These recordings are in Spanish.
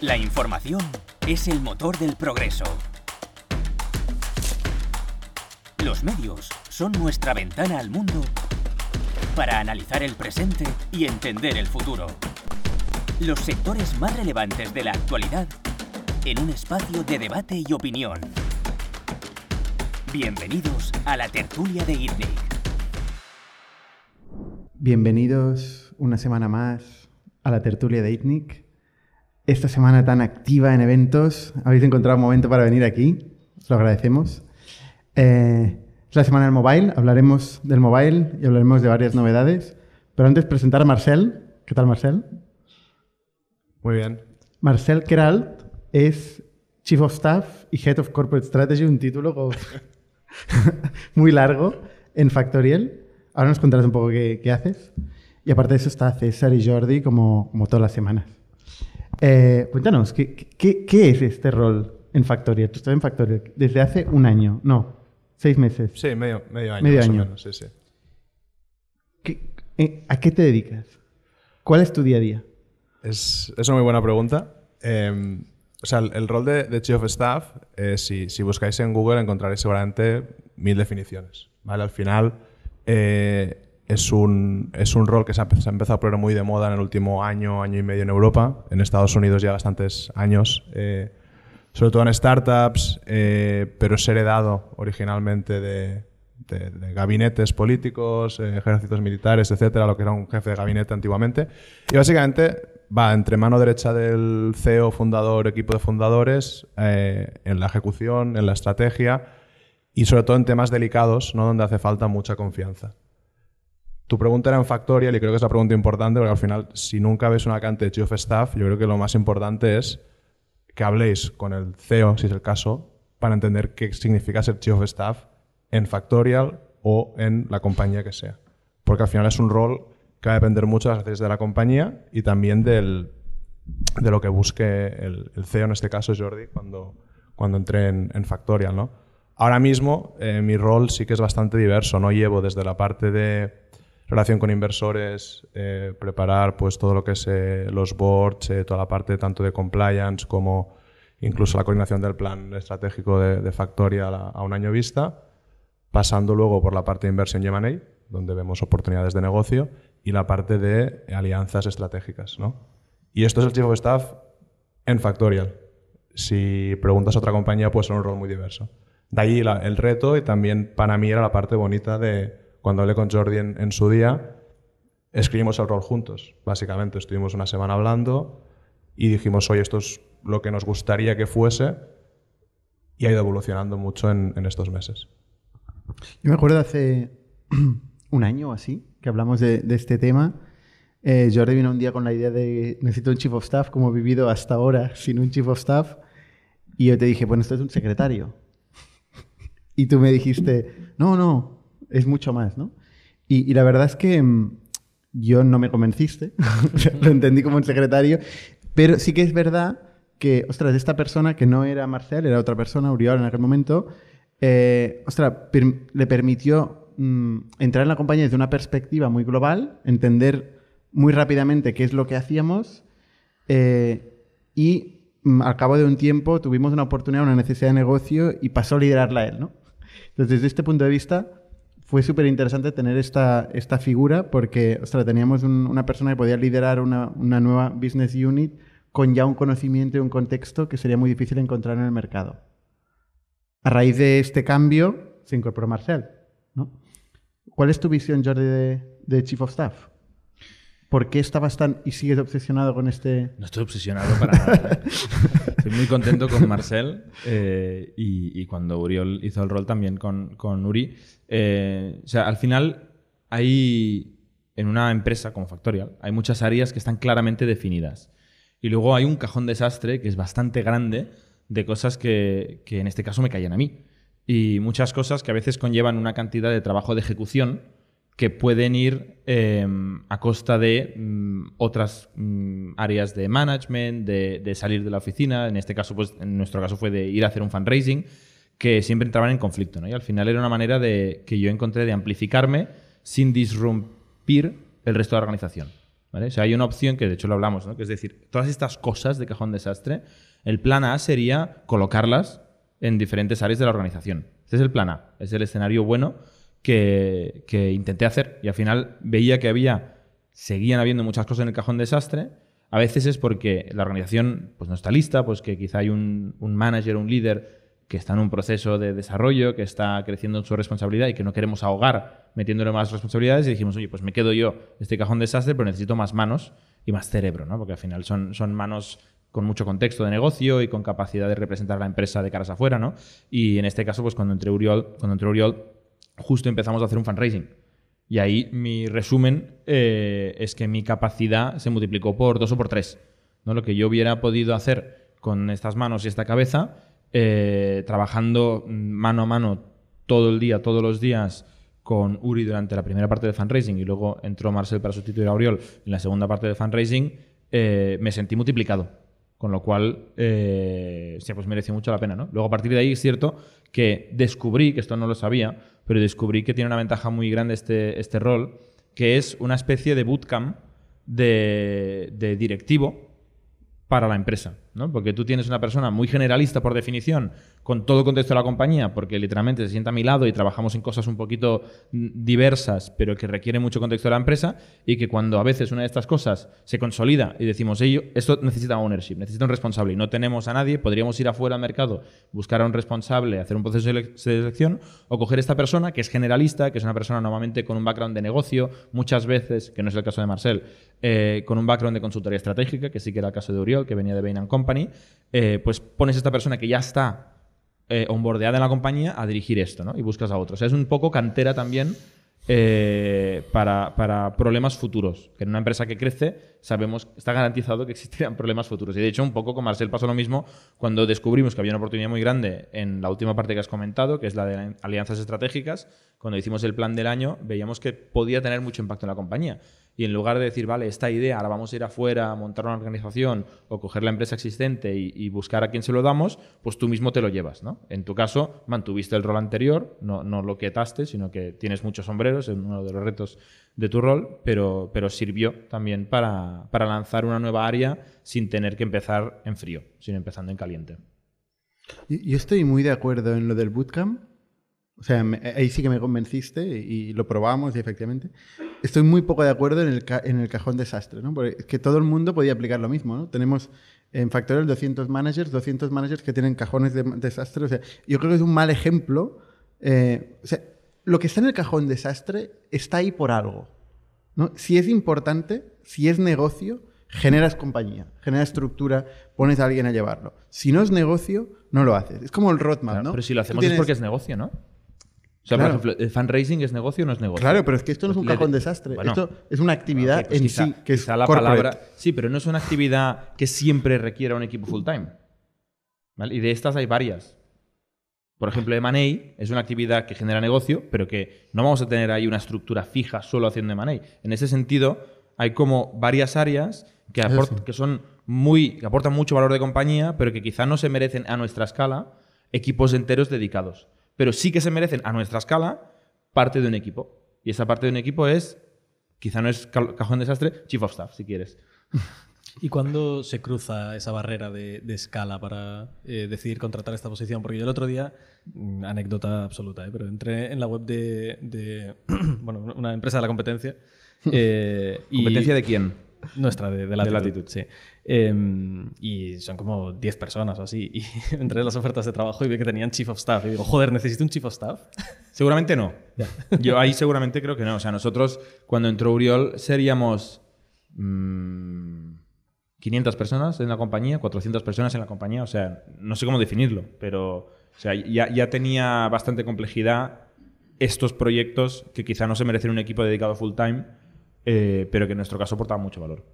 La información es el motor del progreso. Los medios son nuestra ventana al mundo para analizar el presente y entender el futuro. Los sectores más relevantes de la actualidad en un espacio de debate y opinión. Bienvenidos a la tertulia de ITNIC. Bienvenidos una semana más a la tertulia de ITNIC esta semana tan activa en eventos. Habéis encontrado un momento para venir aquí. Os lo agradecemos. Eh, es la semana del mobile. Hablaremos del mobile y hablaremos de varias novedades. Pero antes presentar a Marcel. ¿Qué tal, Marcel? Muy bien. Marcel Keralt es Chief of Staff y Head of Corporate Strategy, un título muy largo en Factorial. Ahora nos contarás un poco qué, haces. Y aparte de eso está César y Jordi como, como todas las semanas. Eh, cuéntanos, ¿qué, ¿qué, es este rol en Factorial? Tú estás en Factorial desde hace un año, no, seis meses. Sí, medio, medio año. Medio año. sí, sí. Eh, ¿A qué te dedicas? ¿Cuál es tu día a día? Es, es una muy buena pregunta. Em, o sea, el, rol de, Chief of Staff, eh, si, si, buscáis en Google encontraréis seguramente mil definiciones. ¿vale? Al final, es un, es un rol que se ha, empezado a poner muy de moda en el último año, año y medio en Europa. En Estados Unidos ya bastantes años, eh, sobre todo en startups, eh, pero es heredado originalmente de, gabinetes políticos, eh, ejércitos militares, etcétera, lo que era un jefe de gabinete antiguamente. Y básicamente va entre mano derecha del CEO, fundador, equipo de fundadores, en la ejecución, en la estrategia y sobre todo en temas delicados, ¿no? donde hace falta mucha confianza. Tu pregunta era en Factorial y creo que es la pregunta importante porque al final, si nunca ves una vacante de Chief of Staff, yo creo que lo más importante es que habléis con el CEO, si es el caso, para entender qué significa ser Chief of Staff en Factorial o en la compañía que sea. Porque al final es un rol que va a depender mucho de las necesidades de la compañía y también del, de lo que busque el, CEO, en este caso Jordi, cuando, cuando entre en, en Factorial. ¿no? Ahora mismo eh, mi rol sí que es bastante diverso. No llevo desde la parte de relación con inversores, eh, preparar pues todo lo que es eh, los boards, eh, toda la parte tanto de compliance como incluso la coordinación del plan estratégico de, Factorial a, un año vista, pasando luego por la parte de inversión y M&A, donde vemos oportunidades de negocio, y la parte de alianzas estratégicas. ¿no? Y esto es el Chief of Staff en Factorial. Si preguntas a otra compañía, puede ser un rol muy diverso. De ahí el reto y también para mí era la parte bonita de cuando hablé con Jordi en, su día, escribimos el rol juntos, básicamente. Estuvimos una semana hablando y dijimos, oye, esto es lo que nos gustaría que fuese y ha ido evolucionando mucho en, estos meses. Yo me acuerdo hace un año o así que hablamos de, este tema. Eh, Jordi vino un día con la idea de necesito un chief of staff, como he vivido hasta ahora sin un chief of staff. Y yo te dije, bueno, esto es un secretario. y tú me dijiste, no, no, es mucho más, ¿no? Y, la verdad es que mm, yo no me convenciste, lo entendí como un secretario, pero sí que es verdad que, ostras, esta persona que no era Marcel, era otra persona, Uriol en aquel momento, eh, ostras, le permitió mm, entrar en la compañía desde una perspectiva muy global, entender muy rápidamente qué es lo que hacíamos eh, y mm, al cabo de un tiempo tuvimos una oportunidad, una necesidad de negocio y pasó a liderarla él, ¿no? Entonces, desde este punto de vista, fue súper interesante tener esta, esta figura porque, ostras, teníamos una persona que podía liderar una, una, nueva business unit con ya un conocimiento y un contexto que sería muy difícil encontrar en el mercado. A raíz de este cambio se incorporó Marcel. ¿no? ¿Cuál es tu visión, Jordi, de, de Chief of Staff? ¿Por qué estabas tan y sigues obsesionado con este...? No estoy obsesionado para nada. estoy muy contento con Marcel eh, y, cuando Uriol hizo el rol también con, con Uri. Eh, o sea, al final hay, en una empresa como Factorial, hay muchas áreas que están claramente definidas. Y luego hay un cajón desastre que es bastante grande de cosas que, que en este caso me caían a mí. Y muchas cosas que a veces conllevan una cantidad de trabajo de ejecución que pueden ir em, a costa de mm, otras mm, áreas de management, de, salir de la oficina. En este caso, pues en nuestro caso fue de ir a hacer un fundraising, que siempre entraban en conflicto. Y al final era una manera de, que yo encontré de amplificarme sin disrumpir el resto de la organización. ¿vale? O sea, hay una opción que de hecho lo hablamos, ¿no? que es decir, todas estas cosas de cajón desastre, el plan A sería colocarlas en diferentes áreas de la organización. Este es el plan A, es el escenario bueno que, intenté hacer y al final veía que había, seguían habiendo muchas cosas en el cajón desastre. A veces es porque la organización pues, no está lista, pues que quizá hay un, un manager, un líder que está en un proceso de desarrollo, que está creciendo en su responsabilidad y que no queremos ahogar metiéndole más responsabilidades y dijimos, oye, pues me quedo yo este cajón desastre, pero necesito más manos y más cerebro, ¿no? Porque al final son, son manos con mucho contexto de negocio y con capacidad de representar a la empresa de caras afuera, ¿no? Y en este caso, pues cuando entré Uriol, cuando entré Uriol, justo empezamos a hacer un fundraising. Y ahí mi resumen eh, es que mi capacidad se multiplicó por dos o por tres. ¿no? Lo que yo hubiera podido hacer con estas manos y esta cabeza, eh, trabajando mano a mano todo el día, todos los días, con Uri durante la primera parte de fundraising y luego entró Marcel para sustituir a Uriol en la segunda parte de fundraising, eh, me sentí multiplicado. Con lo cual, eh, pues mereció mucho la pena, ¿no? Luego, a partir de ahí, es cierto que descubrí, que esto no lo sabía, pero descubrí que tiene una ventaja muy grande este, este rol, que es una especie de bootcamp de directivo para la empresa, ¿no? Porque tú tienes una persona muy generalista por definición, con todo contexto de la compañía, porque literalmente se sienta a mi lado y trabajamos en cosas un poquito diversas, pero que requiere mucho contexto de la empresa, y que cuando a veces una de estas cosas se consolida y decimos, ello, esto necesita ownership, necesita un responsable, y no tenemos a nadie, podríamos ir afuera al mercado, buscar a un responsable, hacer un proceso de selección, o coger esta persona que es generalista, que es una persona normalmente con un background de negocio, muchas veces, que no es el caso de Marcel, eh, con un background de consultoría estratégica, que sí que era el caso de Uriol, que venía de Bain Company, eh, pues pones a esta persona que ya está eh, en la compañía a dirigir esto, ¿no? Y buscas a otro. O sea, es un poco cantera también eh, para, para, problemas futuros. Que en una empresa que crece, sabemos, está garantizado que existirán problemas futuros. Y de hecho, un poco con Marcel pasó lo mismo cuando descubrimos que había una oportunidad muy grande en la última parte que has comentado, que es la de alianzas estratégicas. Cuando hicimos el plan del año, veíamos que podía tener mucho impacto en la compañía y en lugar de decir, vale, esta idea, ahora vamos a ir afuera a montar una organización o coger la empresa existente y, buscar a quién se lo damos, pues tú mismo te lo llevas, ¿no? En tu caso, mantuviste el rol anterior, no, no lo quietaste, sino que tienes muchos sombreros, es uno de los retos de tu rol, pero, pero sirvió también para, para lanzar una nueva área sin tener que empezar en frío, sino empezando en caliente. Yo estoy muy de acuerdo en lo del bootcamp. O sea, ahí sí que me convenciste y, lo probamos y efectivamente. Estoy muy poco de acuerdo en el, en el cajón desastre, ¿no? Porque es que todo el mundo podía aplicar lo mismo, ¿no? Tenemos en Factorial 200 managers, 200 managers que tienen cajones de desastre. O sea, yo creo que es un mal ejemplo. Eh, o sea, lo que está en el cajón desastre está ahí por algo. ¿no? Si es importante, si es negocio, generas compañía, generas estructura, pones a alguien a llevarlo. Si no es negocio, no lo haces. Es como el roadmap, ¿no? Pero si lo hacemos es porque es negocio, ¿no? O sea, por ejemplo, ¿el fundraising es negocio o no es negocio? Claro, pero es que esto no es un pues cajón desastre. esto es una actividad pues en sí, que es la palabra. Sí, pero no es una actividad que siempre requiera un equipo full time. Y de estas hay varias. Por ejemplo, M&A es una actividad que genera negocio, pero que no vamos a tener ahí una estructura fija solo haciendo M&A. En ese sentido, hay como varias áreas que, que son muy, que aportan mucho valor de compañía, pero que quizá no se merecen a nuestra escala equipos enteros dedicados pero sí que se merecen a nuestra escala parte de un equipo. Y esa parte de un equipo es, quizá no es cajón desastre, chief of staff, si quieres. ¿Y cuándo se cruza esa barrera de, escala para eh, decidir contratar esta posición? Porque yo el otro día, mm, anécdota absoluta, ¿eh? pero entré en la web de, bueno, una empresa de la competencia. Eh, ¿Competencia de quién? Nuestra, de, de Latitud. sí. Em, y son como 10 personas o así. Y entré en las ofertas de trabajo y vi que tenían Chief of Staff. Y digo, joder, ¿necesito un Chief of Staff? Seguramente no. Yo ahí seguramente creo que no. O sea, nosotros cuando entró Uriol seríamos 500 mm, personas en la compañía, 400 personas en la compañía. O sea, no sé cómo definirlo, pero o sea, ya, ya tenía bastante complejidad estos proyectos que quizá no se merecen un equipo dedicado full time eh, pero que en nuestro caso aportaba mucho valor.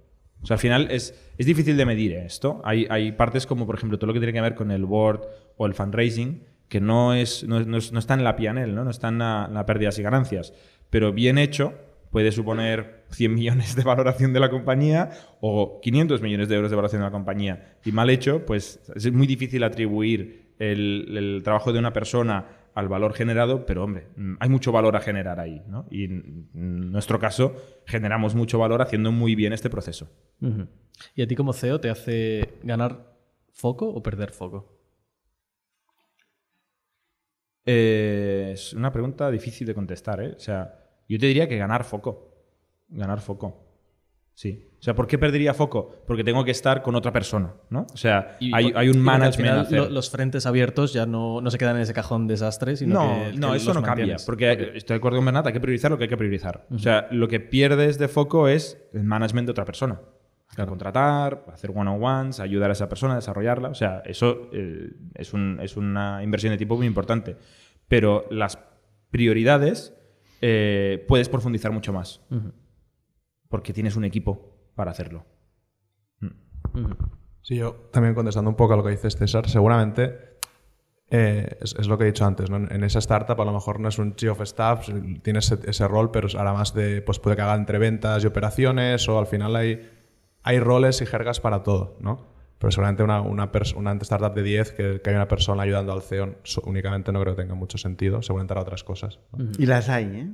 O sea, al final es, es difícil de medir esto. Hay, hay, partes como, por ejemplo, todo lo que tiene que ver con el board o el fundraising, que no, es, no, no, está en la PNL, ¿no? no está en la, pérdidas y ganancias. Pero bien hecho, puede suponer 100 millones de valoración de la compañía o 500 millones de euros de valoración de la compañía. Y mal hecho, pues es muy difícil atribuir el trabajo de una persona al valor generado, pero hombre, mm, hay mucho valor a generar ahí, ¿no? Y en nuestro caso, generamos mucho valor haciendo muy bien este proceso. ¿Y a ti como CEO te hace ganar foco o perder foco? Eh, es una pregunta difícil de contestar, ¿eh? O sea, yo te diría que ganar foco. Ganar foco. Sí. O sea, ¿por qué perdería foco? Porque tengo que estar con otra persona, ¿no? O sea, Y hay, un al management final a hacer. lo- los frentes abiertos ya no, no se quedan en ese cajón desastre, sino No, que, no, que eso no cambia. Porque estoy de acuerdo con Bernat, hay que priorizar lo que hay que priorizar. O sea, lo que pierdes de foco es el management de otra persona. Contratar, hacer one-on-ones, ayudar a esa persona a desarrollarla. O sea, eso eh, es, un- es una inversión de tiempo muy importante. Pero las prioridades eh, puedes profundizar mucho más. Porque tienes un equipo para hacerlo. Sí, yo también contestando un poco a lo que dices, César, seguramente eh, es, es lo que he dicho antes, ¿no? En esa startup a lo mejor no es un chief of staff, tiene ese, ese rol, pero ahora más de, pues puede que haga entre ventas y operaciones, o al final hay, hay roles y jergas para todo, ¿no? Pero seguramente una, una, una startup de 10 que, que hay una persona ayudando al CEO so- únicamente no creo que tenga mucho sentido, seguramente hará otras cosas. ¿no? Y las hay, ¿eh?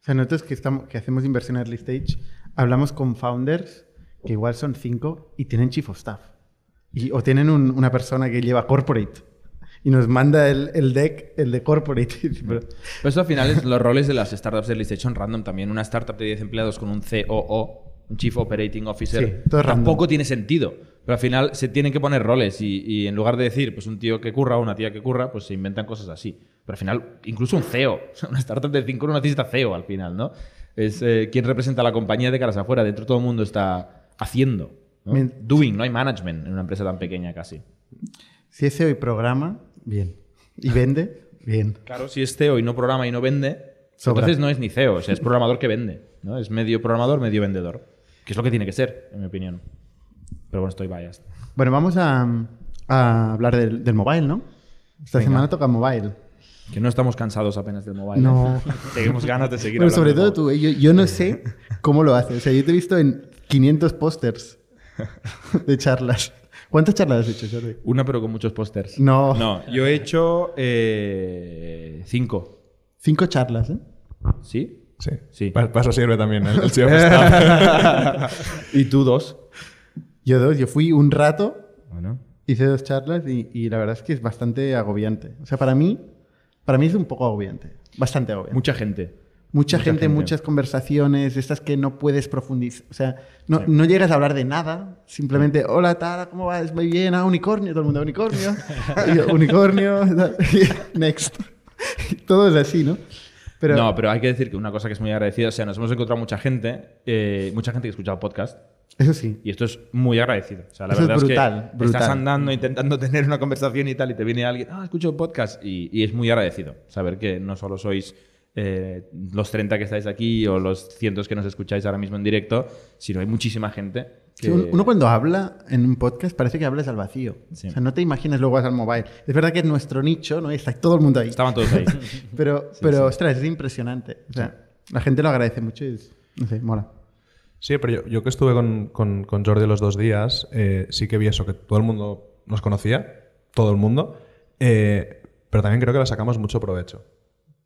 O sea, nosotros que, estamos, que hacemos inversión early stage, hablamos con founders que igual son cinco y tienen chief of staff. Y, o tienen un- una persona que lleva corporate y nos manda el, el deck, el de corporate. Pero- eso al final es los roles de las startups de son random también. Una startup de 10 empleados con un COO, un Chief Operating Officer, Sí, todo random. tampoco tiene sentido. Pero al final se tienen que poner roles y, y en lugar de decir, pues un tío que curra o una tía que curra, pues se inventan cosas así. Pero al final, incluso un CEO, una startup de 5 no necesita CEO al final, ¿no? Es eh, quien representa a la compañía de caras afuera. Dentro todo el mundo está haciendo. ¿no? Doing, no hay management en una empresa tan pequeña casi. si es CEO y programa, bien. Y vende, bien. Claro, si es CEO y no programa y no vende, Sobra. entonces no es ni CEO, o sea, es programador que vende. ¿no? Es medio programador, medio vendedor. Que es lo que tiene que ser, en mi opinión. Pero bueno, estoy biased. Bueno, vamos a, a hablar del, del mobile, ¿no? Esta Venga. semana toca mobile. Que no estamos cansados apenas del mobile. No. ¿eh? Tenemos ganas de seguir Bueno, hablando sobre todo mobile. tú, ¿eh? yo, yo no sé cómo lo haces. O sea, yo te he visto en 500 pósters de charlas. ¿Cuántas charlas has hecho, Jordi? Una, pero con muchos pósters. No. No, yo he hecho eh, cinco. Cinco charlas, ¿eh? ¿Sí? Sí. Sí. Pa- Para eso sirve también el, el staff. ¿Y tú dos? Yo dos, yo fui un rato, Bueno. hice dos charlas y, y la verdad es que es bastante agobiante. O sea, para mí, para mí es un poco agobiante. Bastante agobiante. Mucha gente. Mucha, mucha gente, gente. muchas conversaciones, estas que no puedes profundizar. O sea, no, no llegas a hablar de nada. Simplemente, hola, tal, ¿cómo vas? Muy bien, ah, unicornio, todo el mundo, unicornio. Yo, unicornio, next. Todo es así, ¿no? Pero, No, pero hay que decir que una cosa que es muy agradecida, o sea, nos hemos encontrado mucha gente, eh, mucha gente que ha escuchado podcast, eso sí. Y esto es muy agradecido. O sea, la Eso es verdad es, brutal, que brutal. estás andando intentando tener una conversación y tal, y te viene alguien, ah, escucho podcast, y, y es muy agradecido saber que no solo sois eh, los 30 que estáis aquí o los cientos que nos escucháis ahora mismo en directo, sino hay muchísima gente que... Sí, un- Uno cuando habla en un podcast parece que hablas al vacío. Sí. O sea, no te imaginas luego vas al mobile. Es verdad que es nuestro nicho, ¿no? Está todo el mundo ahí. Estaban todos ahí. Pero, pero ostras, es impresionante. O sea, la gente lo agradece mucho y es, no sé, mola. Sí, pero yo, yo que estuve con, con, con Jordi los dos días, eh, sí que vi eso, que todo el mundo nos conocía, todo el mundo, eh, pero también creo que le sacamos mucho provecho.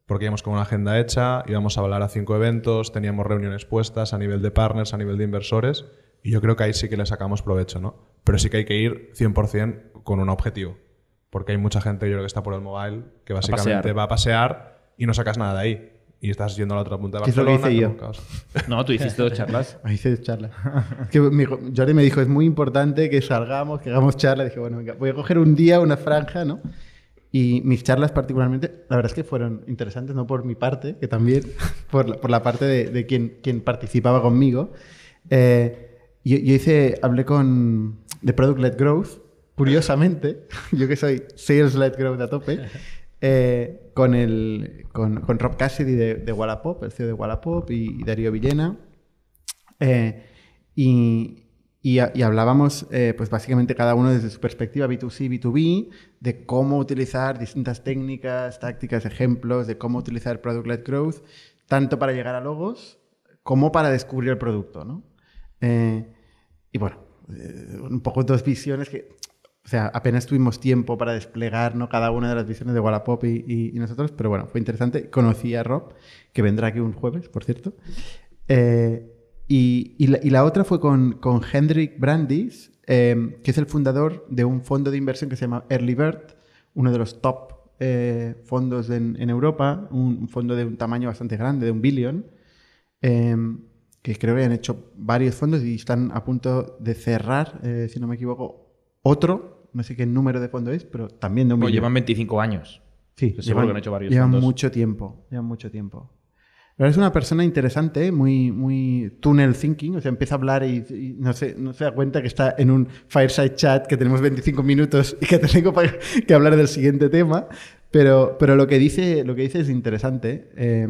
Porque íbamos con una agenda hecha, íbamos a hablar a cinco eventos, teníamos reuniones puestas a nivel de partners, a nivel de inversores, y yo creo que ahí sí que le sacamos provecho, ¿no? Pero sí que hay que ir 100% con un objetivo. Porque hay mucha gente, yo creo que está por el mobile, que básicamente va a pasear y no sacas nada de ahí. Y estás yendo a la otra punta de Que es lo que Barcelona. hice yo. No, tú hiciste dos charlas. Ahí se charla. Es que mi Jordi me dijo, es muy importante que salgamos, que hagamos charla. Dije, bueno, venga, voy a coger un día, una franja, ¿no? Y mis charlas particularmente, la verdad es que fueron interesantes, no por mi parte, que también, por la, por la parte de, de quien, quien participaba conmigo. Eh, yo, yo hice, hablé con de Product-Led Growth, curiosamente, yo que soy Sales-Led Growth a tope, eh, con, el, con, Rob Cassidy de, de Wallapop, el CEO de Wallapop, y, Darío Villena. Eh, y, y, hablábamos, eh, pues básicamente cada uno desde su perspectiva B2C, B2B, de cómo utilizar distintas técnicas, tácticas, ejemplos, de cómo utilizar Product-Led Growth, tanto para llegar a logos como para descubrir el producto, ¿no? Y bueno, un poco dos visiones que sea, apenas tuvimos tiempo para desplegar ¿no? cada una de las visiones de Wallapop y, y- nosotros, pero bueno, fue interesante. Conocí a Rob, que vendrá aquí un jueves, por cierto. Eh, y, y la, otra fue con, con Hendrik Brandis, eh, que es el fundador de un fondo de inversión que se llama Early Bird, uno de los top eh, fondos en, en Europa, un, un fondo de un tamaño bastante grande, de un billón, eh, que creo que han hecho varios fondos y están a punto de cerrar, eh, si no me equivoco, otro, no sé qué número de fondo es, pero también de un llevan 25 años. Sí, Estoy seguro que han hecho varios llevan fondos. mucho tiempo, llevan mucho tiempo. Pero es una persona interesante, muy, muy tunnel thinking, o sea, empieza a hablar y, y no, se, no se da cuenta que está en un fireside chat, que tenemos 25 minutos y que tengo que hablar del siguiente tema, pero, pero lo, que dice, lo que dice es interesante. Eh,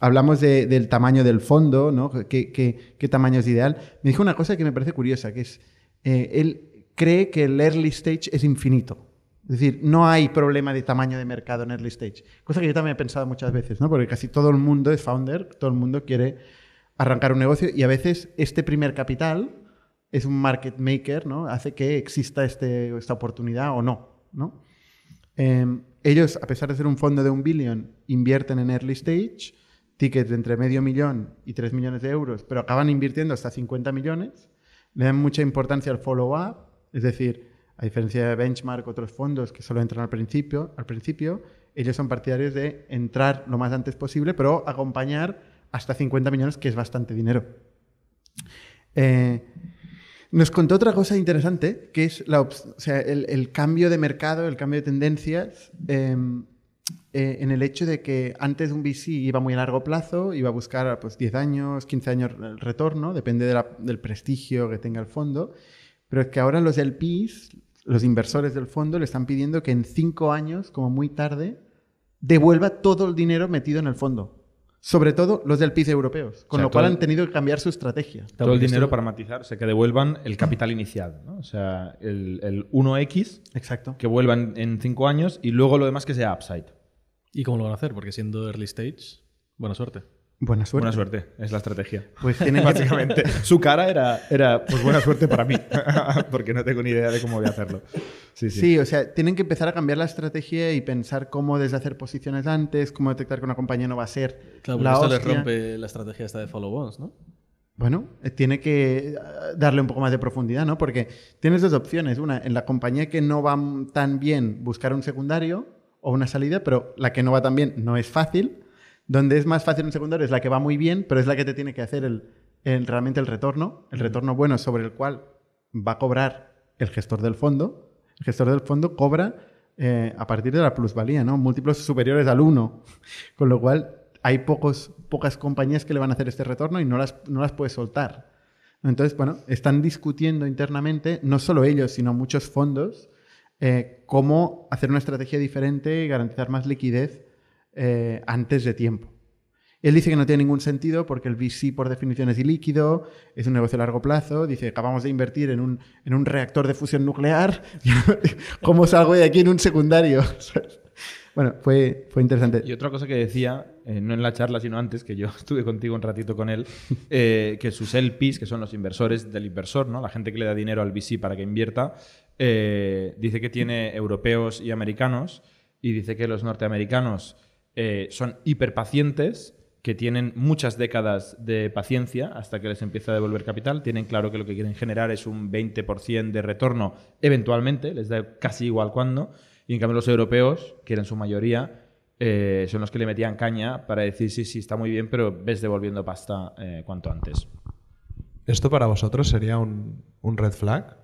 hablamos de- del tamaño del fondo, ¿no? ¿Qué, qué, qué tamaño es ideal? Me dijo una cosa que me parece curiosa, que es, eh, él cree que el early stage es infinito. Es decir, no hay problema de tamaño de mercado en early stage. Cosa que yo también he pensado muchas veces, ¿no? Porque casi todo el mundo es founder, todo el mundo quiere arrancar un negocio y a veces este primer capital es un market maker, ¿no? Hace que exista este, esta oportunidad o no, ¿no? Eh, ellos, a pesar de ser un fondo de un billón, invierten en early stage, tickets de entre medio millón y 3 millones de euros, pero acaban invirtiendo hasta 50 millones. Le dan mucha importancia al follow-up, es decir, a diferencia de Benchmark, otros fondos que solo entran al principio, al principio, ellos son partidarios de entrar lo más antes posible, pero acompañar hasta 50 millones, que es bastante dinero. Eh, nos contó otra cosa interesante, que es el, cambio de mercado, el cambio de tendencias, eh, eh, en el hecho de que antes un VC iba muy a largo plazo, iba a buscar pues, 10 años, 15 años el retorno, depende del prestigio que tenga el fondo, pero es que ahora los LPs, los inversores del fondo, le están pidiendo que en 5 años, como muy tarde, devuelva todo el dinero metido en el fondo. Sobre todo los del PIB europeos, con O sea, lo cual han tenido que cambiar su estrategia. Todo el dinero esto- para matizar, o sea, que devuelvan el capital inicial, ¿no? O sea, el, el 1X Exacto. que vuelvan en 5 años y luego lo demás que sea upside. ¿Y cómo lo van a hacer? Porque siendo early stage, buena suerte. Buena suerte. Buena suerte, es la estrategia. Pues tienen que- Básicamente, su cara era, era, pues buena suerte para mí, porque no tengo ni idea de cómo voy a hacerlo. Sí, sí. Sí, o sea, tienen que empezar a cambiar la estrategia y pensar cómo deshacer posiciones antes, cómo detectar que una compañía no va a ser Claro, la esto les hostia. rompe la estrategia esta de follow-ons, ¿no? Bueno, eh, tiene que eh, darle un poco más de profundidad, ¿no? Porque tienes dos opciones. Una, en la compañía que no va tan bien, buscar un secundario o una salida, pero la que no va tan bien no es fácil. Donde es más fácil un secundario es la que va muy bien, pero es la que te tiene que hacer el, el- realmente el retorno, el retorno bueno sobre el cual va a cobrar el gestor del fondo. El gestor del fondo cobra eh, a partir de la plusvalía, ¿no? Múltiplos superiores al 1. Con lo cual hay pocos, pocas compañías que le van a hacer este retorno y no las, no las puedes soltar. Entonces, bueno, están discutiendo internamente, no solo ellos, sino muchos fondos, eh, cómo hacer una estrategia diferente y garantizar más liquidez eh, antes de tiempo. Él dice que no tiene ningún sentido porque el VC por definición es ilíquido, es un negocio a largo plazo. Dice, acabamos de invertir en un, en un reactor de fusión nuclear. ¿Cómo salgo de aquí en un secundario? bueno, fue, fue interesante. Y otra cosa que decía, eh, no en la charla, sino antes, que yo estuve contigo un ratito con él, eh, que sus LPs, que son los inversores del inversor, ¿no? la gente que le da dinero al VC para que invierta, dice que tiene europeos y americanos, y dice que los norteamericanos eh, son hiperpacientes, que tienen muchas décadas de paciencia hasta que les empieza a devolver capital, tienen claro que lo que quieren generar es un 20% de retorno eventualmente, les da casi igual cuándo, y en cambio los europeos, que eran su mayoría, eh, son los que le metían caña para decir sí, sí, está muy bien, pero ves devolviendo pasta eh, cuanto antes. ¿Esto para vosotros sería un, un red flag?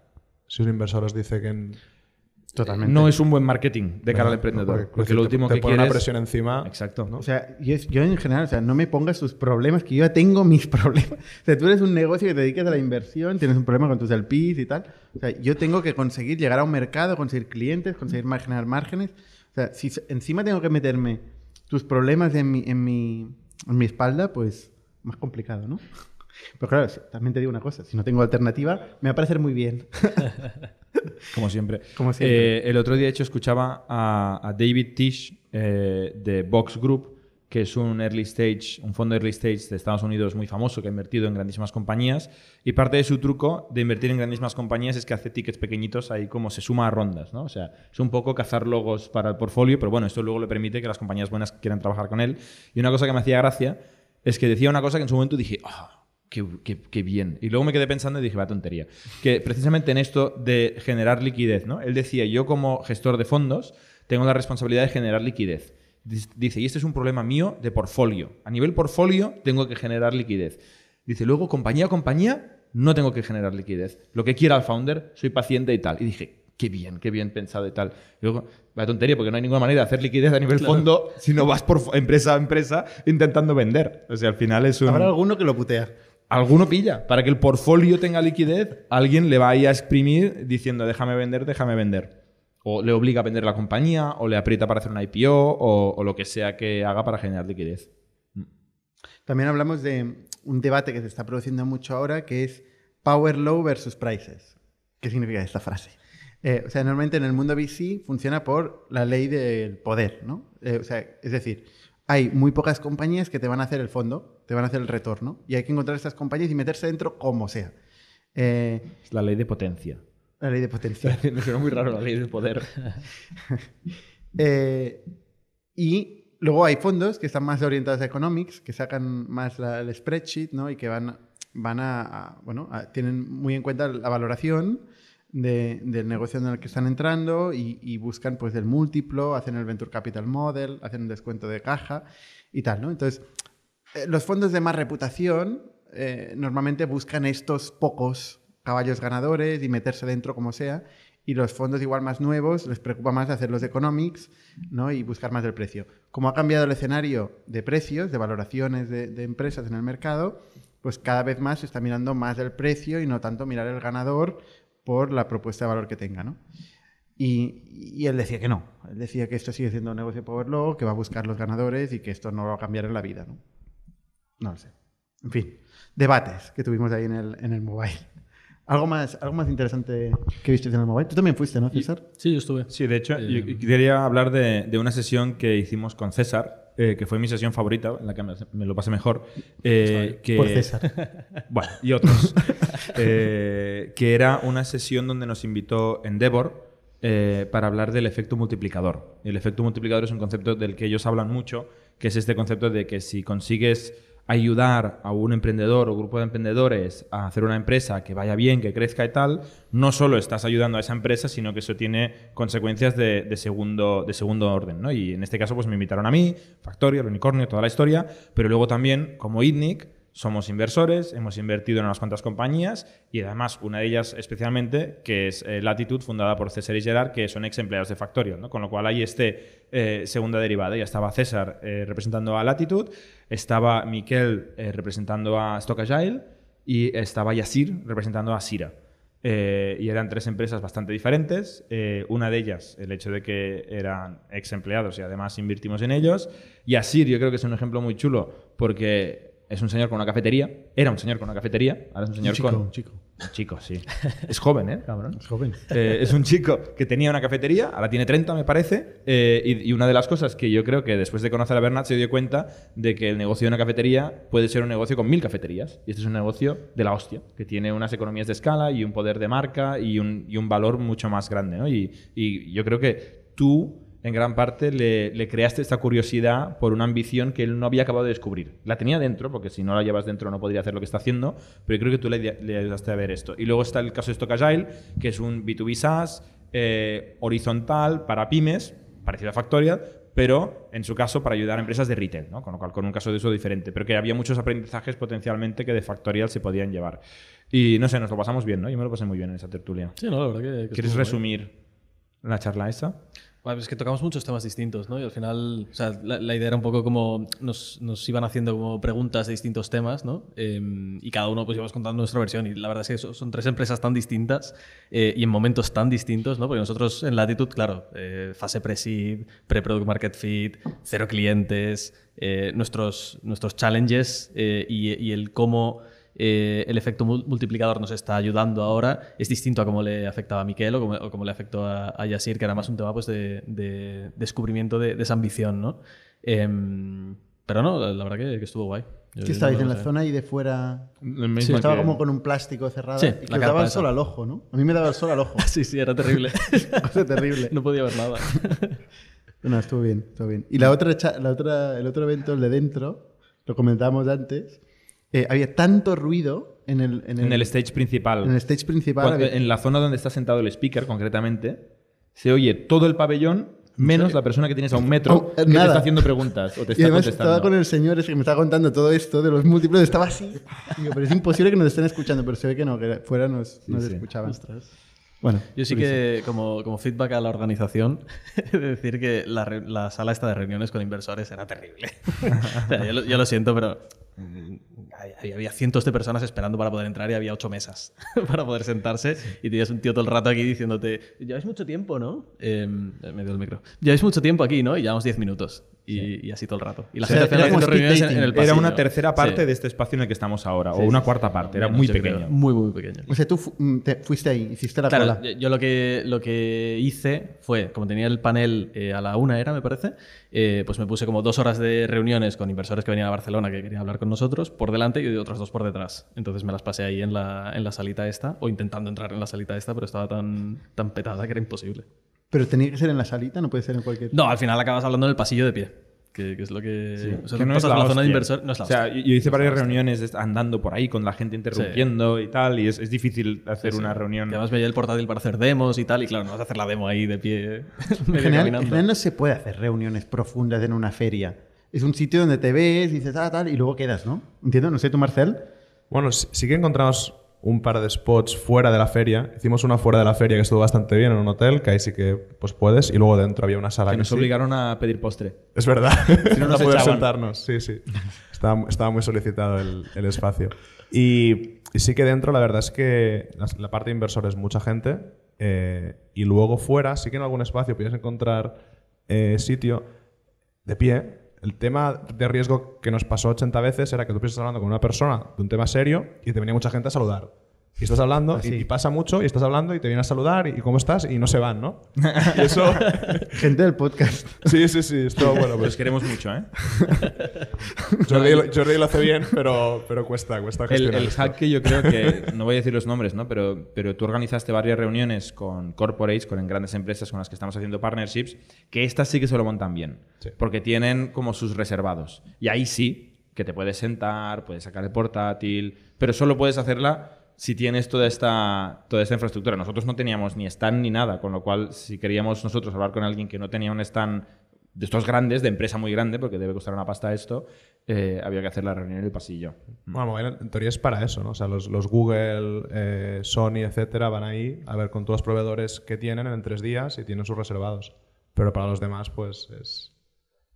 Si un inversor os dice que... en- Totalmente. No es un buen marketing de cara al ¿no? emprendedor, porque, te- lo último te que pone quieres... una presión encima. Exacto. O sea, yo, yo en general, o sea, no me pongas tus problemas, que yo ya tengo mis problemas. O sea, tú eres un negocio que te dedicas a la inversión, tienes un problema con tus LPs y tal. O sea, yo tengo que conseguir llegar a un mercado, conseguir clientes, conseguir generar márgenes. O sea, si encima tengo que meterme tus problemas en mi, en mi, en mi espalda, pues más complicado, ¿no? Pero claro, también te digo una cosa, si no tengo alternativa, me va a parecer muy bien. Como siempre. Como siempre. Eh, el otro día, de hecho, escuchaba a, a David Tish eh, de Vox Group, que es un early stage, un fondo early stage de Estados Unidos muy famoso que ha invertido en grandísimas compañías. Y parte de su truco de invertir en grandísimas compañías es que hace tickets pequeñitos ahí como se suma a rondas, ¿no? O sea, es un poco cazar logos para el portfolio, pero bueno, esto luego le permite que las compañías buenas quieran trabajar con él. Y una cosa que me hacía gracia es que decía una cosa que en su momento dije, ah, Qué, qué- qué bien. Y luego me quedé pensando y dije, va tontería. Que precisamente en esto de generar liquidez, ¿no? Él decía, yo como gestor de fondos tengo la responsabilidad de generar liquidez. Dice, y este es un problema mío de portfolio. A nivel portfolio tengo que generar liquidez. Dice, luego compañía a compañía no tengo que generar liquidez. Lo que quiera el founder, soy paciente y tal. Y dije, qué bien, qué bien pensado y tal. Y luego, vaya tontería, porque no hay ninguna manera de hacer liquidez a nivel fondo si no vas por empresa a empresa intentando vender. O sea, al final es un... Habrá alguno que lo putea. Alguno pilla. Para que el portfolio tenga liquidez, alguien le va ahí a exprimir diciendo déjame vender, déjame vender. O le obliga a vender la compañía, o le aprieta para hacer una IPO, o, lo que sea que haga para generar liquidez. También hablamos de un debate que se está produciendo mucho ahora, que es Power Low versus Prices. ¿Qué significa esta frase? Eh, o sea, normalmente en el mundo VC funciona por la ley del poder, ¿no? Eh, o sea, es decir, hay muy pocas compañías que te van a hacer el fondo, te van a hacer el retorno, y hay que encontrar estas compañías y meterse dentro como sea. Eh, Es la ley de potencia. la ley de potencial. Me suena muy raro la ley del poder. Eh, y luego hay fondos que están más orientados a economics, que sacan más la- el spreadsheet, ¿no? Y que van, van a, a- bueno, a- tienen muy en cuenta la valoración de- del negocio en el que están entrando y, buscan pues el múltiplo, hacen el venture capital model, hacen un descuento de caja y tal, ¿no? Entonces, eh, los fondos de más reputación eh, normalmente buscan estos pocos caballos ganadores y meterse dentro como sea. Y los fondos igual más nuevos les preocupa más hacer los economics ¿no? y buscar más el precio. Como ha cambiado el escenario de precios, de valoraciones de, de empresas en el mercado, pues cada vez más se está mirando más el precio y no tanto mirar el ganador por la propuesta de valor que tenga. ¿no? Y, y él decía que no. Él decía que esto sigue siendo un negocio Power Law, que va a buscar los ganadores y que esto no va a cambiar en la vida. No, no lo sé. En fin, debates que tuvimos ahí en el, en el mobile. ¿Algo más, algo más interesante que viste en el mobile? Tú también fuiste, ¿no, César? Sí, yo estuve. Sí, de hecho, yo Eh, quería hablar de, de una sesión que hicimos con César, eh, que fue mi sesión favorita, en la que me, me lo pasé mejor. eh, que, Por César. Bueno, y otros. Eh, que era una sesión donde nos invitó Endeavor para hablar del efecto multiplicador. El efecto multiplicador es un concepto del que ellos hablan mucho, que es este concepto de que si consigues ayudar a un emprendedor o grupo de emprendedores a hacer una empresa que vaya bien, que crezca y tal, no solo estás ayudando a esa empresa, sino que eso tiene consecuencias de, segundo, de segundo orden. ¿no? Y en este caso pues me invitaron a mí, Factorial, Unicornio, toda la historia, pero luego también como ITNIC somos inversores, hemos invertido en unas cuantas compañías y además una de ellas especialmente, que es eh, Latitude, fundada por César y Gerard, que son ex empleados de Factorial, ¿no? con lo cual hay este eh, segunda derivada. Ya estaba César eh, representando a Latitude, estaba Miquel eh, representando a Stock Agile y estaba Yasir representando a Sira. Eh, y eran tres empresas bastante diferentes. Una de ellas, el hecho de que eran ex empleados y además invertimos en ellos. Y Asir, yo creo que es un ejemplo muy chulo porque es un señor con una cafetería. Era un señor con una cafetería. Ahora es un señor chico, con. un chico. Un chico, sí. Es joven, ¿eh? Cabrón. Es joven. Eh, es un chico que tenía una cafetería, ahora tiene 30 me parece, eh, y, y una de las cosas que yo creo que después de conocer a Bernat se dio cuenta de que el negocio de una cafetería puede ser un negocio con mil cafeterías, y este es un negocio de la hostia, que tiene unas economías de escala y un poder de marca y un, y un valor mucho más grande, ¿no? Y, y yo creo que tú en gran parte le, le creaste esta curiosidad por una ambición que él no había acabado de descubrir. La tenía dentro, porque si no la llevas dentro no podría hacer lo que está haciendo, pero creo que tú le, le ayudaste a ver esto. Y luego está el caso de Stock Agile, que es un B2B SaaS eh, horizontal para pymes, parecido a Factorial, pero en su caso para ayudar a empresas de retail, ¿no? con lo cual con un caso de uso diferente, pero que había muchos aprendizajes potencialmente que de Factorial se podían llevar. Y no sé, nos lo pasamos bien, ¿no? Yo me lo pasé muy bien en esa tertulia. Sí, no, la verdad que. que ¿Quieres resumir la charla esa? Bueno, es que tocamos muchos temas distintos, ¿no? Y al final, o sea, la, la idea era un poco como nos, nos iban haciendo como preguntas de distintos temas, ¿no? Eh, y cada uno pues íbamos contando nuestra versión. Y la verdad es que so- son tres empresas tan distintas eh, y en momentos tan distintos, ¿no? Porque nosotros en Latitude, claro, eh, fase pre-seed, pre-product market fit, cero clientes, eh, nuestros, nuestros challenges eh, y, y el cómo eh, el efecto mul- multiplicador nos está ayudando ahora es distinto a cómo le afectaba a Miquel o cómo, o cómo le afectó a, a Yasir, que era más un tema pues, de, de descubrimiento de, de esa ambición. ¿no? Em, pero no, la, la verdad que, que estuvo guay. Yo- ¿Qué estabais no en la zona ahí de fuera? Mismo Estaba que- como con un plástico cerrado Sí, y la que daba el esa. sol al ojo, ¿no? A mí me daba el sol al ojo. Sí, sí, era terrible. Cosa terrible. no podía ver nada. No, estuvo bien, estuvo bien. Y la otra, la otra, el otro evento, el de dentro, lo comentábamos antes, eh, había tanto ruido en el, en el, En el stage principal. en el stage principal. Cuando- había- en la zona donde está sentado el speaker, concretamente, se oye todo el pabellón, menos la persona que tienes a un metro Oh, que te nada. está haciendo preguntas o te y está además contestando. estaba con el señor ese que me estaba contando todo esto de los múltiplos, estaba así. Digo, pero es imposible que nos estén escuchando, pero se ve que no, que fuera nos, nos sí. escuchaban. Bueno, Yo sí que, como, como feedback a la organización, he de decir que la, la sala esta de reuniones con inversores era terrible. O sea, yo, lo, yo lo siento, pero había cientos de personas esperando para poder entrar y había ocho mesas para poder sentarse y tenías un tío todo el rato aquí diciéndote, lleváis mucho tiempo, ¿no? Eh, me dio el micro. Lleváis mucho tiempo aquí, ¿no? Y llevamos diez minutos. Y, y así todo el rato. Y la O sea, gente era haciendo reuniones en, en el. Era una tercera parte Sí. de este espacio en el que estamos ahora, o Sí, una sí. cuarta parte, era Menos, muy yo creo. pequeño. Muy, muy pequeño. o sea, tú fu- mm, te- fuiste ahí, hiciste la Claro, cola. yo- yo lo que, lo que hice fue, como tenía el panel eh, a la una era, me parece, eh, pues me puse como dos horas de reuniones con inversores que venían a Barcelona que querían hablar con nosotros por delante y otras dos por detrás. Entonces me las pasé ahí en la, en la salita esta, o intentando entrar en la salita esta, pero estaba tan, tan petada que era imposible. Pero tenía que ser en la salita, no puede ser en cualquier. No, al final acabas hablando en el pasillo de pie. Que, que es lo que... o sea, Que no es la zona de inversor... No es la O sea, hostia. yo hice varias reuniones de- andando por ahí con la gente interrumpiendo y tal, y es, es difícil hacer Sí, sí. una reunión. Que además veía el portátil para hacer demos y tal, y claro, no vas a hacer la demo ahí de pie. En general, en general no se puede hacer reuniones profundas en una feria. Es un sitio donde te ves, dices, ah, tal, y luego quedas, ¿no? Entiendo, no sé tú, Marcel. Bueno, sí, sí que encontramos un par de spots fuera de la feria. Hicimos una fuera de la feria que estuvo bastante bien en un hotel, que ahí sí que pues puedes. Y luego dentro había una sala que que nos sí. obligaron a pedir postre. Es verdad. Si no nos Para poder sentarnos. Sí, sí. Estaba, estaba muy solicitado el, el espacio. Y, y sí que dentro la verdad es que la, la parte de inversores mucha gente. eh, y luego fuera sí que en algún espacio podías encontrar eh, sitio de pie. El tema de riesgo que nos pasó 80 veces era que tú empiezas hablando con una persona de un tema serio y te venía mucha gente a saludar. Y estás hablando, y, pasa mucho, y estás hablando, y te viene a saludar, y cómo estás, y no se van, ¿no? Y eso. Gente del podcast. Sí, sí, sí, esto, bueno, Los pues queremos mucho, ¿eh? Jordi, lo- Jordi lo hace bien, pero, pero cuesta, cuesta El, gestionar el esto. hack que yo creo que, no voy a decir los nombres, ¿no? Pero, pero tú organizaste varias reuniones con corporates, con grandes empresas con las que estamos haciendo partnerships, que estas sí que se lo montan bien. Sí. Porque tienen como sus reservados. Y ahí sí, que te puedes sentar, puedes sacar el portátil, pero solo puedes hacerla si tienes toda esta, toda esta infraestructura. Nosotros no teníamos ni stand ni nada, con lo cual si queríamos nosotros hablar con alguien que no tenía un stand de estos grandes, de empresa muy grande, porque debe costar una pasta esto, eh, había que hacer la reunión en el pasillo. Bueno, Mobile en teoría es para eso, ¿no? O sea, los, los Google, eh, Sony, etcétera, van ahí a ver con todos los proveedores que tienen en tres días y tienen sus reservados. Pero para los demás, pues es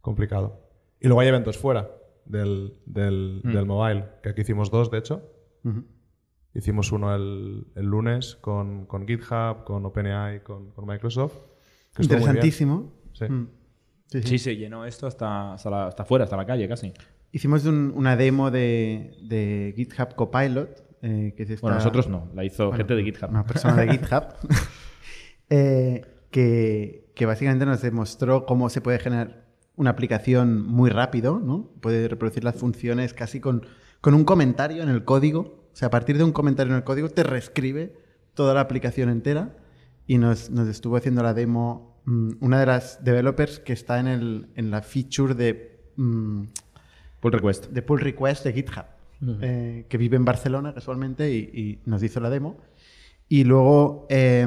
complicado. Y luego hay eventos fuera del, del, del mobile, que aquí hicimos dos, de hecho. Hicimos uno el, el lunes con, con GitHub, con OpenAI, con, con Microsoft. que. Interesantísimo. Sí. Mm. Sí, sí. Sí, se llenó esto hasta, hasta, la- hasta afuera, hasta la calle casi. Hicimos un- una demo de, de GitHub Copilot. eh, que es esta- Bueno, nosotros no, la hizo Bueno, gente de GitHub. Una persona de GitHub. eh, que, que básicamente nos demostró cómo se puede generar una aplicación muy rápido, ¿no? Puede reproducir las funciones casi con, con un comentario en el código. O sea, a partir de un comentario en el código te reescribe toda la aplicación entera. Y nos, nos estuvo haciendo la demo mm, una de las developers que está en, el, en la feature de, mm, Pull request. de pull request de GitHub, eh, que vive en Barcelona casualmente y, y nos hizo la demo. Y luego eh,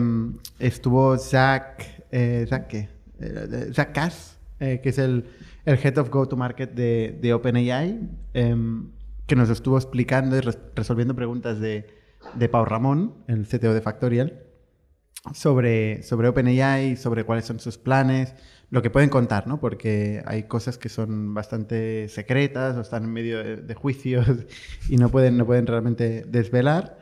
estuvo Zach, eh, ¿Zach qué? Eh, Zach Cass, eh, que es el, el Head of Go-to-Market de, de OpenAI, em, que nos estuvo explicando y res- resolviendo preguntas de, de Pau Ramón, el CTO de Factorial, sobre, sobre OpenAI, sobre cuáles son sus planes, lo que pueden contar, ¿no? Porque hay cosas que son bastante secretas o están en medio de, de juicios y no pueden, no pueden realmente desvelar.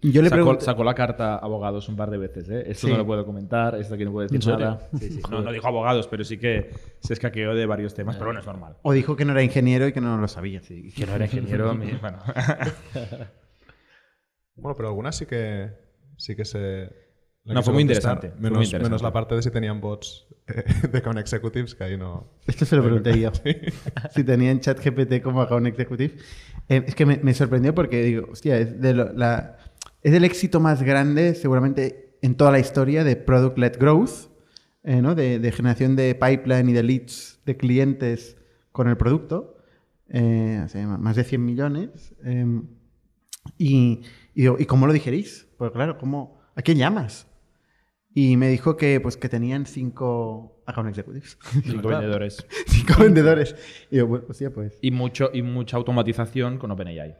Yo le Sacó, pregunté... sacó la carta abogados un par de veces, ¿eh? Esto Sí. no lo puedo comentar, esto aquí no puedo decir nada. Sí, sí. No, no dijo abogados, pero sí que se escaqueó de varios temas, pero bueno, es normal. O dijo que no era ingeniero y que no lo sabía. Que no era ingeniero, mi- bueno. Bueno, pero algunas sí que, sí que se... la No, fue muy interesante, fue Menos, muy interesante. menos la parte de si tenían bots eh, de Account Executives, que ahí no... Esto se lo pregunté yo. si tenían chat GPT como account executive. Eh, es que me, me sorprendió porque digo, hostia, es, de lo- la, es el éxito más grande seguramente en toda la historia de Product-Led Growth, eh, ¿no? de, de generación de pipeline y de leads de clientes con el producto. Eh, o sea, más de 100 millones. eh, y, y digo, ¿y cómo lo digerís? Pues claro, ¿cómo, ¿a quién llamas? Y me dijo que, pues, que tenían cinco account executives. Cinco vendedores. cinco vendedores. Y yo, pues, hostia, pues. Y, mucho, y mucha automatización con OpenAI.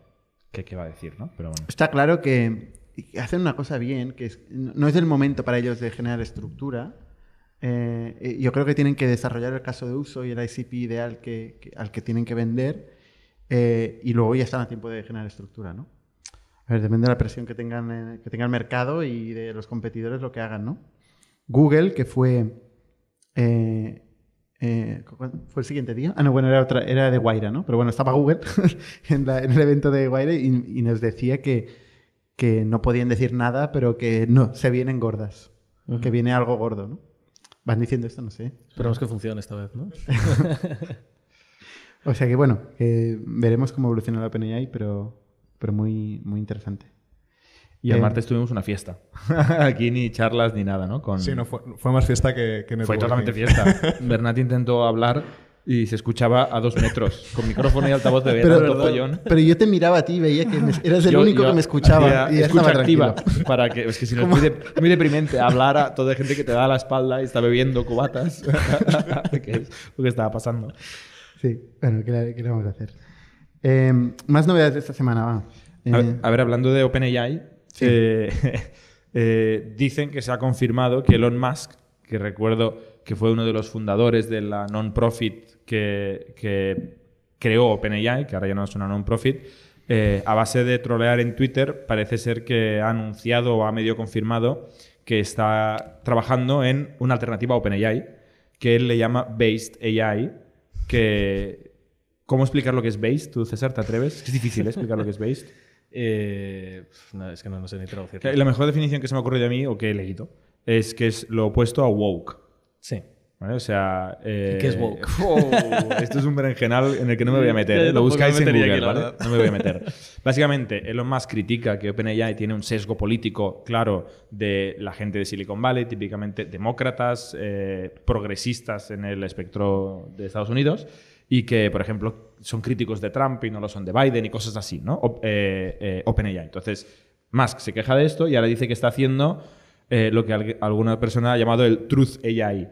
¿Qué, ¿Qué va a decir, no? Pero bueno. Está claro que hacen una cosa bien, que es- no es el momento para ellos de generar estructura. Eh, yo creo que tienen que desarrollar el caso de uso y el ICP ideal que, que- al que tienen que vender eh, y luego ya están a tiempo de generar estructura, ¿no? A ver, depende de la presión que tengan, eh, que tenga el mercado y de los competidores lo que hagan, ¿no? Google, que fue... eh, eh, ¿cu- ¿Fue el siguiente día? Ah, no, bueno, era, otra, era de Guaira, ¿no? Pero bueno, estaba Google en, la- en el evento de Guaira y, y nos decía que, que no podían decir nada, pero que no, se vienen gordas. Que viene algo gordo, ¿no? Van diciendo esto, no sé. Esperamos que funcione esta vez, ¿no? O sea que bueno, veremos cómo evoluciona la OpenAI, pero, pero muy, muy interesante. Y el Eh, martes tuvimos una fiesta. Aquí ni charlas ni nada, ¿no? Con... Sí, no, fue, fue más fiesta que, que Fue totalmente fiesta. Bernat intentó hablar y se escuchaba a dos metros, con micrófono y altavoz de Pero, Bernat, todo follón. pero yo te miraba a ti y veía que me- eras el Yo- único yo que me escuchaba. hacía Y escucha activa. Para que, es que si no es muy, de- muy deprimente hablar a toda gente que te da la espalda y está bebiendo cubatas. que es lo que estaba pasando. Sí, bueno, ¿qué le, qué le vamos a hacer? Eh, más novedades de esta semana, va. Eh, A ver, a ver, hablando de OpenAI, eh, eh, dicen que se ha confirmado que Elon Musk, que recuerdo que fue uno de los fundadores de la non-profit que, que creó OpenAI, que ahora ya no es una non-profit, eh, a base de trolear en Twitter, parece ser que ha anunciado o ha medio confirmado que está trabajando en una alternativa a OpenAI, que él le llama Based AI, que... ¿Cómo explicar lo que es Based? ¿Tú, César, te atreves? Es difícil ¿eh? explicar lo que es Based. Eh, no, es que no, no sé ni traducirlo. La mejor definición que se me ha ocurrido a mí o que he leído es que es lo opuesto a woke. Sí. ¿Vale? O sea. eh, ¿Y qué es woke? oh, esto es un berenjenal en el que no me voy a meter. ¿eh? Lo buscáis me en Google, aquí, ¿vale? No me voy a meter. Básicamente, Elon Musk critica que OpenAI tiene un sesgo político claro de la gente de Silicon Valley, típicamente demócratas, eh, progresistas en el espectro de Estados Unidos, y que, por ejemplo, son críticos de Trump y no lo son de Biden y cosas así, ¿no? Eh, eh, OpenAI. Entonces, Musk se queja de esto y ahora dice que está haciendo eh, lo que al- alguna persona ha llamado el Truth AI,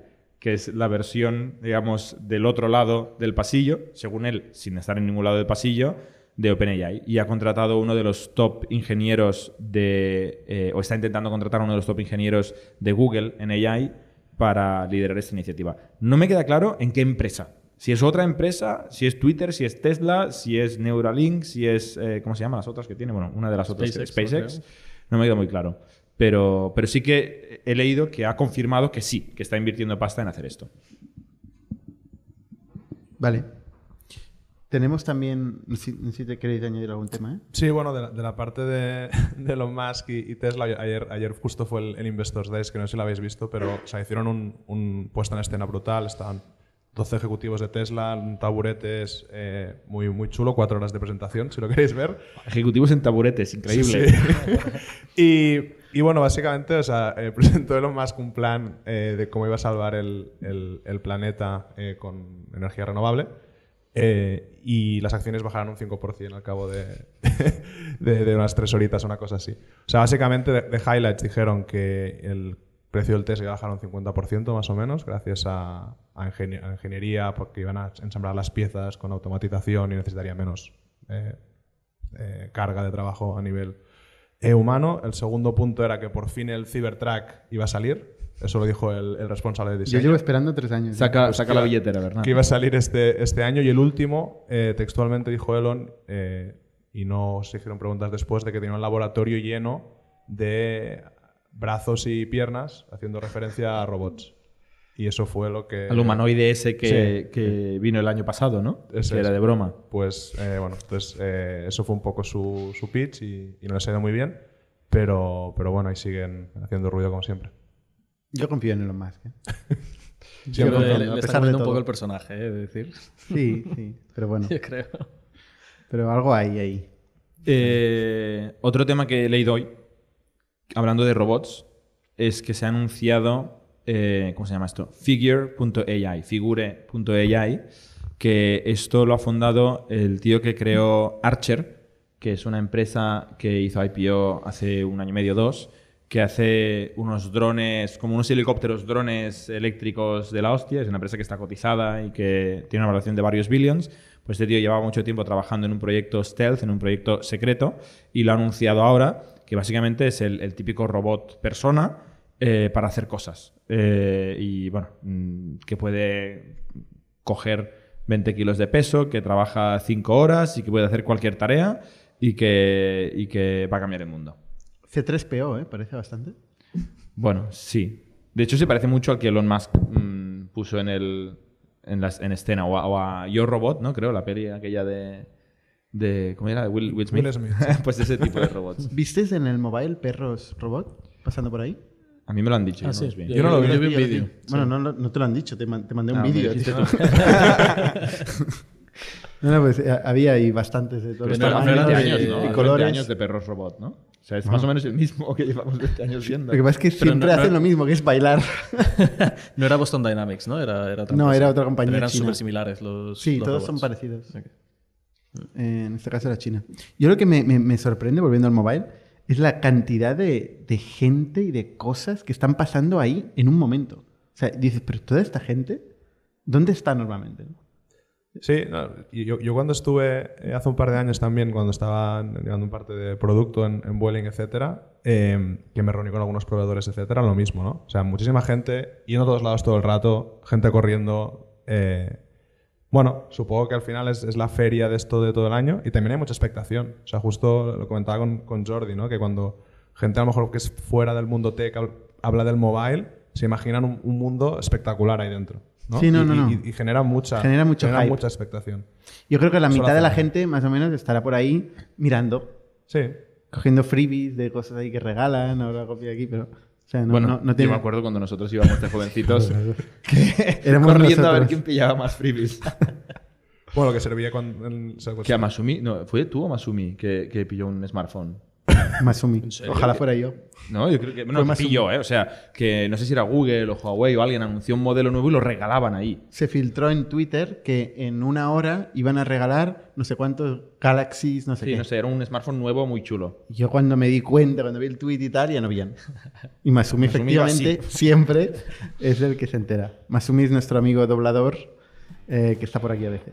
que es la versión, digamos, del otro lado del pasillo, según él, sin estar en ningún lado del pasillo, de OpenAI. Y ha contratado uno de los top ingenieros de, eh, o está intentando contratar a uno de los top ingenieros de Google en AI para liderar esta iniciativa. No me queda claro en qué empresa. Si es otra empresa, si es Twitter, si es Tesla, si es Neuralink, si es... eh, ¿Cómo se llaman las otras que tiene? Bueno, una de las otras, SpaceX, SpaceX. creo. No me queda muy claro. Pero, pero sí que he leído que ha confirmado que sí, que está invirtiendo pasta en hacer esto. Vale. Tenemos también, sé si te queréis añadir algún tema, ¿eh? Sí, bueno, de la, de la parte de, de Elon Musk y, y Tesla, ayer, ayer justo fue el, el Investors Days, que no sé si lo habéis visto, pero o sea, hicieron un, un puesto en escena brutal. Estaban 12 ejecutivos de Tesla, en taburetes, eh, muy, muy chulo, cuatro horas de presentación, si lo queréis ver. Ejecutivos en taburetes, increíble. Sí, sí. y, y bueno, básicamente, o sea, eh, presentó Elon Musk un plan eh, de cómo iba a salvar el, el- el planeta eh, con energía renovable. eh, y las acciones bajaron un 5% al cabo de, de, de unas tres horitas, una cosa así. O sea, básicamente de, de highlights dijeron que el precio del Tesla iba a bajar un 50% más o menos, gracias a, a ingenie- a ingeniería, porque iban a ensamblar las piezas con automatización y necesitaría menos eh, eh, carga de trabajo a nivel eh, humano. El segundo punto era que por fin el Cybertruck iba a salir. Eso lo dijo el, el responsable de Yo diseño. llevo esperando tres años. Saca, saca la billetera, ¿verdad? que iba a salir este, este año. Y el último, eh, textualmente dijo Elon, eh, y no se hicieron preguntas después, de que tenía un laboratorio lleno de brazos y piernas, haciendo referencia a robots. Y eso fue lo que... Al humanoide ese que, Sí. que vino el año pasado, ¿no? Ese que era de broma. Pues eh, bueno, entonces eh, eso fue un poco su, su pitch y, y no les ha ido muy bien. Pero, pero bueno, ahí siguen haciendo ruido como siempre. Yo confío en Elon Musk. ¿eh? Yo creo que confiando, le, a le pesar de un poco el personaje, ¿eh? de decir. Sí, sí, pero bueno. Yo creo. Pero algo hay ahí. Eh, otro tema que he leído hoy, hablando de robots, es que se ha anunciado, eh, ¿cómo se llama esto? Figure.ai, figure.ai, que esto lo ha fundado el tío que creó Archer, que es una empresa que hizo IPO hace un año y medio, dos, que hace unos drones, como unos helicópteros, drones eléctricos de la hostia. Es una empresa que está cotizada y que tiene una valoración de varios billions. Pues este tío llevaba mucho tiempo trabajando en un proyecto stealth, en un proyecto secreto, y lo ha anunciado ahora, que básicamente es el, el típico robot persona eh, para hacer cosas. Eh, y bueno, mm, que puede coger 20 kilos de peso, que trabaja 5 horas y que puede hacer cualquier tarea y que, y que va a cambiar el mundo. C3PO, ¿eh? Parece bastante. Bueno, sí. De hecho, se parece mucho al que Elon Musk mm, puso en, el, en, la, en escena, o a, o a Yo Robot, ¿no? Creo, la peli aquella de... de ¿Cómo era? De Will, Will Smith. Will Smith, pues ese tipo de robots. ¿Vistes en el mobile perros robot pasando por ahí? A mí me lo han dicho. Ah, yo no sí. Yo no lo vi. Yo vi un vídeo. Bueno, no, lo- no te lo han dicho, te, man- te mandé un Ah, me vídeo. No, no, pues eh, había ahí bastantes de todos los no, tamaños no eran 20 y- años, ¿no? y Eran colores. 20 años de perros robot, ¿no? O sea, es más o menos el mismo que llevamos 20 años viendo. Lo que pasa es que Pero siempre no- no- hacen lo mismo, que es bailar. No era Boston Dynamics, ¿no? Era, era otra No, empresa. era otra compañía Pero eran súper similares los. Sí, los todos son robots. parecidos. Ok. En este caso era China. Yo lo que me, me- me sorprende, volviendo al mobile, es la cantidad de, de gente y de cosas que están pasando ahí en un momento. O sea, dices, pero toda esta gente, ¿dónde está normalmente? no? Sí, no, yo, yo cuando estuve eh, hace un par de años también, cuando estaba llevando un parte de producto en, en Vueling, etcétera, eh, que me reuní con algunos proveedores, etcétera, lo mismo, ¿no? O sea, muchísima gente yendo a todos lados todo el rato, gente corriendo. eh, bueno, supongo que al final es, es la feria de esto de todo el año y también hay mucha expectación. O sea, justo lo comentaba con, con Jordi, ¿no? Que cuando gente a lo mejor que es fuera del mundo tech hab- habla del mobile, se imaginan un, un mundo espectacular ahí dentro. ¿no? Sí, no, y, no, y- y genera mucha, Genera mucho hype. mucha expectación. Yo creo que la Solo mitad de la gente, más o menos, estará por ahí mirando, Sí. cogiendo freebies de cosas ahí que regalan, ahora copia aquí, pero... O sea, no, bueno, no, no yo me acuerdo cuando nosotros íbamos de jovencitos Éramos corriendo a ver quién pillaba más freebies. Bueno, lo que servía cuando... en- o sea, pues- que a Masumi, no, ¿fue tú o Masumi que, que pilló un smartphone? Masumi. Ojalá fuera yo. No, yo creo que. Bueno, Fue pilló, ¿eh? O sea, que no sé si era Google o Huawei o alguien anunció un modelo nuevo y lo regalaban ahí. Se filtró en Twitter que en una hora iban a regalar no sé cuántos Galaxies, no sé Sí, qué. no sé, era un smartphone nuevo muy chulo. Yo cuando me di cuenta, cuando vi el tweet y tal, ya no habían. Y Masumi, efectivamente, siempre es el que se entera. Masumi es nuestro amigo doblador eh, que está por aquí a veces.